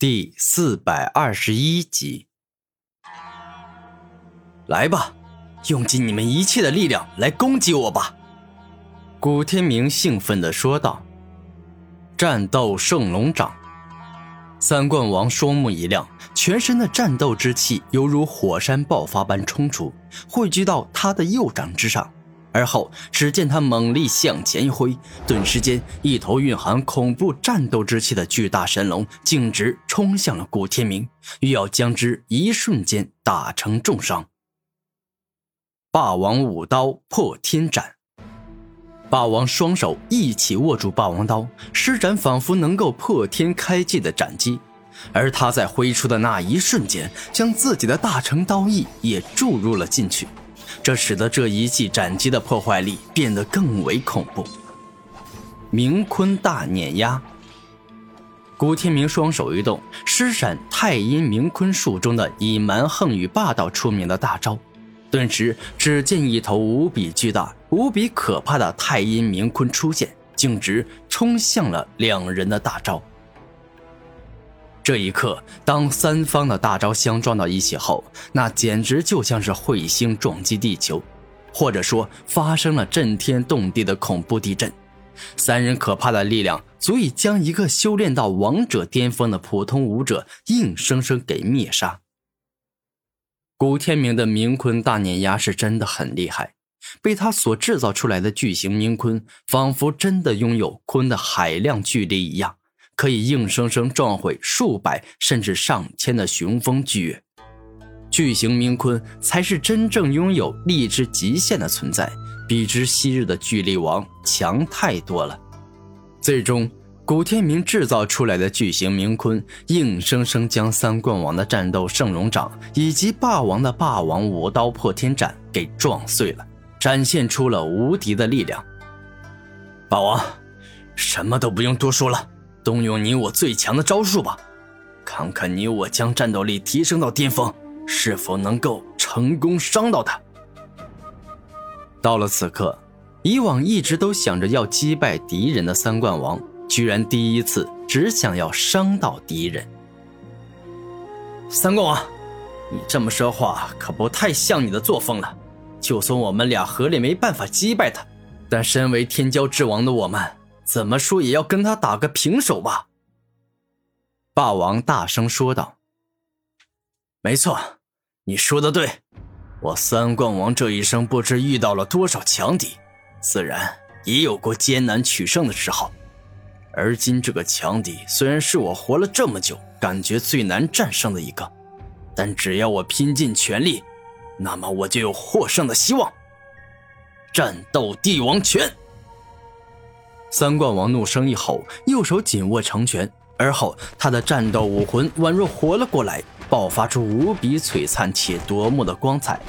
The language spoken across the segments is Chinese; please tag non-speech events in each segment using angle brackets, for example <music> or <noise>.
第四百二十一集，来吧，用尽你们一切的力量来攻击我吧！古天明兴奋的说道。战斗圣龙掌，三冠王双目一亮，全身的战斗之气犹如火山爆发般冲出，汇聚到他的右掌之上。而后，只见他猛力向前一挥，顿时间，一头蕴含恐怖战斗之气的巨大神龙径直冲向了古天明，欲要将之一瞬间打成重伤。霸王舞刀破天斩，霸王双手一起握住霸王刀，施展仿佛能够破天开地的斩击，而他在挥出的那一瞬间，将自己的大成刀意也注入了进去。这使得这一记斩击的破坏力变得更为恐怖。明坤大碾压，古天明双手一动，施展太阴明坤术中的以蛮横与霸道出名的大招，顿时，只见一头无比巨大、无比可怕的太阴明坤出现，径直冲向了两人的大招。这一刻，当三方的大招相撞到一起后，那简直就像是彗星撞击地球，或者说发生了震天动地的恐怖地震。三人可怕的力量足以将一个修炼到王者巅峰的普通武者硬生生给灭杀。古天明的冥坤大碾压是真的很厉害，被他所制造出来的巨型冥坤，仿佛真的拥有坤的海量巨力一样。可以硬生生撞毁数百甚至上千的雄风巨岳，巨型冥坤才是真正拥有力之极限的存在，比之昔日的巨力王强太多了。最终，古天明制造出来的巨型冥坤，硬生生将三冠王的战斗圣龙掌以及霸王的霸王五刀破天斩给撞碎了，展现出了无敌的力量。霸王，什么都不用多说了。动用你我最强的招数吧，看看你我将战斗力提升到巅峰，是否能够成功伤到他。到了此刻，以往一直都想着要击败敌人的三冠王，居然第一次只想要伤到敌人。三冠王，你这么说话可不太像你的作风了。就算我们俩合力没办法击败他，但身为天骄之王的我们。怎么说也要跟他打个平手吧。”霸王大声说道。“没错，你说的对。我三冠王这一生不知遇到了多少强敌，自然也有过艰难取胜的时候。而今这个强敌虽然是我活了这么久感觉最难战胜的一个，但只要我拼尽全力，那么我就有获胜的希望。战斗帝王拳！”三冠王怒声一吼，右手紧握长拳，而后他的战斗武魂宛若活了过来，爆发出无比璀璨且夺目的光彩。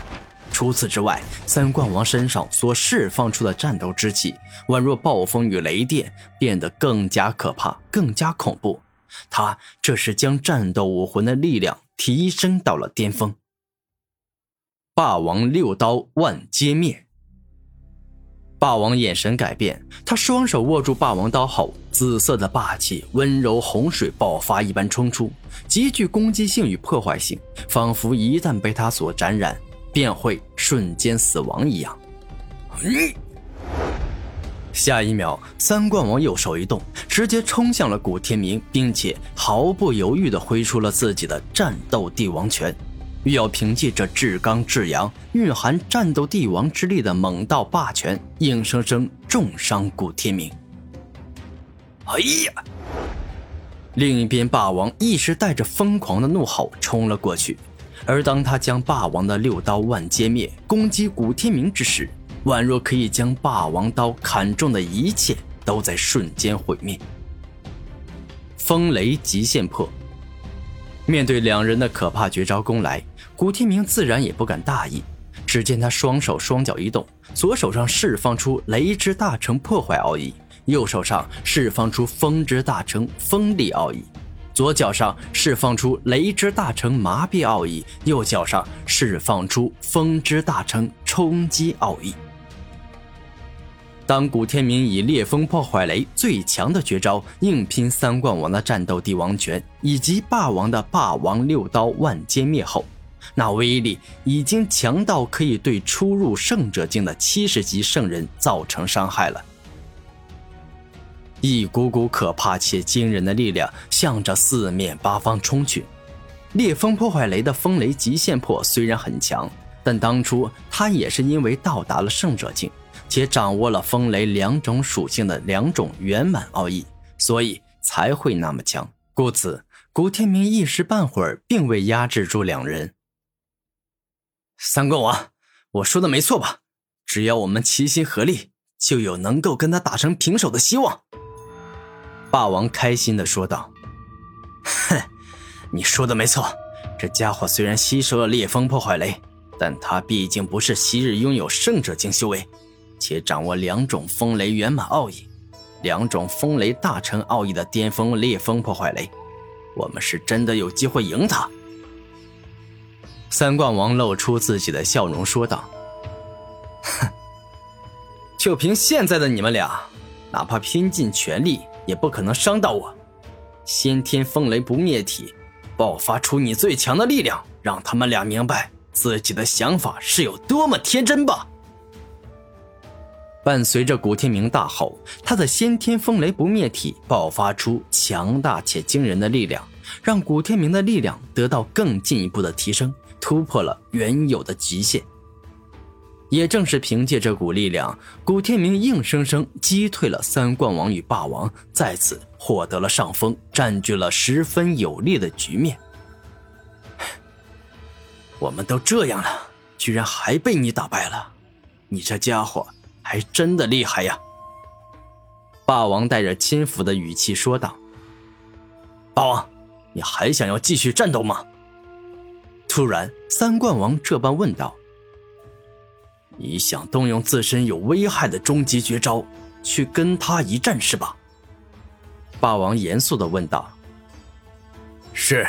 除此之外，三冠王身上所释放出的战斗之气，宛若暴风与雷电，变得更加可怕，更加恐怖。他这是将战斗武魂的力量提升到了巅峰。霸王六刀万皆灭。霸王眼神改变，他双手握住霸王刀后，紫色的霸气温柔洪水爆发一般冲出，极具攻击性与破坏性，仿佛一旦被他所沾染，便会瞬间死亡一样。下一秒，三冠王右手一动，直接冲向了古天明，并且毫不犹豫地挥出了自己的战斗帝王拳。欲要凭借着至刚至阳、蕴含战斗帝王之力的猛道霸权，硬生生重伤古天明。哎呀！另一边，霸王一时带着疯狂的怒吼冲了过去，而当他将霸王的六刀万歼灭攻击古天明之时，宛若可以将霸王刀砍中的一切都在瞬间毁灭。风雷极限破。面对两人的可怕绝招攻来，古天明自然也不敢大意。只见他双手双脚一动，左手上释放出雷之大成破坏奥义，右手上释放出风之大成锋利奥义，左脚上释放出雷之大成麻痹奥义，右脚上释放出风之大成冲击奥义。当古天明以烈风破坏雷最强的绝招硬拼三冠王的战斗帝王拳，以及霸王的霸王六刀万歼灭后，那威力已经强到可以对初入圣者境的七十级圣人造成伤害了。一股股可怕且惊人的力量向着四面八方冲去。烈风破坏雷的风雷极限破虽然很强，但当初他也是因为到达了圣者境。且掌握了风雷两种属性的两种圆满奥义，所以才会那么强。故此，古天明一时半会儿并未压制住两人。三冠王，我说的没错吧？只要我们齐心合力，就有能够跟他打成平手的希望。霸王开心的说道：“ <laughs> 哼，你说的没错。这家伙虽然吸收了烈风破坏雷，但他毕竟不是昔日拥有圣者境修为。”且掌握两种风雷圆满奥义，两种风雷大成奥义的巅峰烈风破坏雷，我们是真的有机会赢他。三冠王露出自己的笑容说道：“哼，就凭现在的你们俩，哪怕拼尽全力，也不可能伤到我。先天风雷不灭体，爆发出你最强的力量，让他们俩明白自己的想法是有多么天真吧。”伴随着古天明大吼，他的先天风雷不灭体爆发出强大且惊人的力量，让古天明的力量得到更进一步的提升，突破了原有的极限。也正是凭借这股力量，古天明硬生生击退了三冠王与霸王，再次获得了上风，占据了十分有利的局面。<sighs> 我们都这样了，居然还被你打败了，你这家伙！还真的厉害呀！霸王带着轻浮的语气说道：“霸王，你还想要继续战斗吗？”突然，三冠王这般问道：“你想动用自身有危害的终极绝招去跟他一战是吧？”霸王严肃的问道：“是，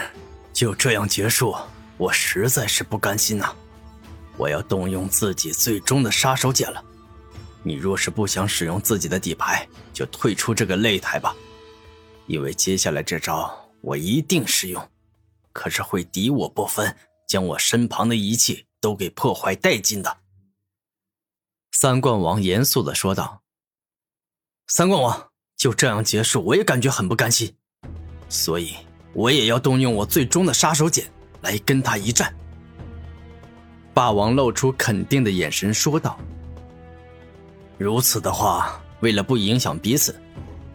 就这样结束，我实在是不甘心呐！我要动用自己最终的杀手锏了。”你若是不想使用自己的底牌，就退出这个擂台吧，因为接下来这招我一定使用，可是会敌我不分，将我身旁的一切都给破坏殆尽的。”三冠王严肃的说道。“三冠王就这样结束，我也感觉很不甘心，所以我也要动用我最终的杀手锏来跟他一战。”霸王露出肯定的眼神说道。如此的话，为了不影响彼此，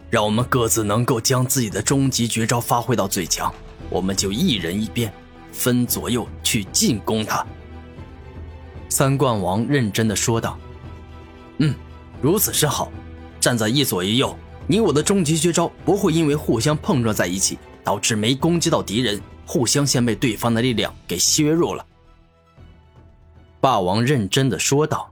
让我们各自能够将自己的终极绝招发挥到最强，我们就一人一边，分左右去进攻他。三冠王认真的说道：“嗯，如此甚好。站在一左一右，你我的终极绝招不会因为互相碰撞在一起，导致没攻击到敌人，互相先被对方的力量给削弱了。”霸王认真的说道。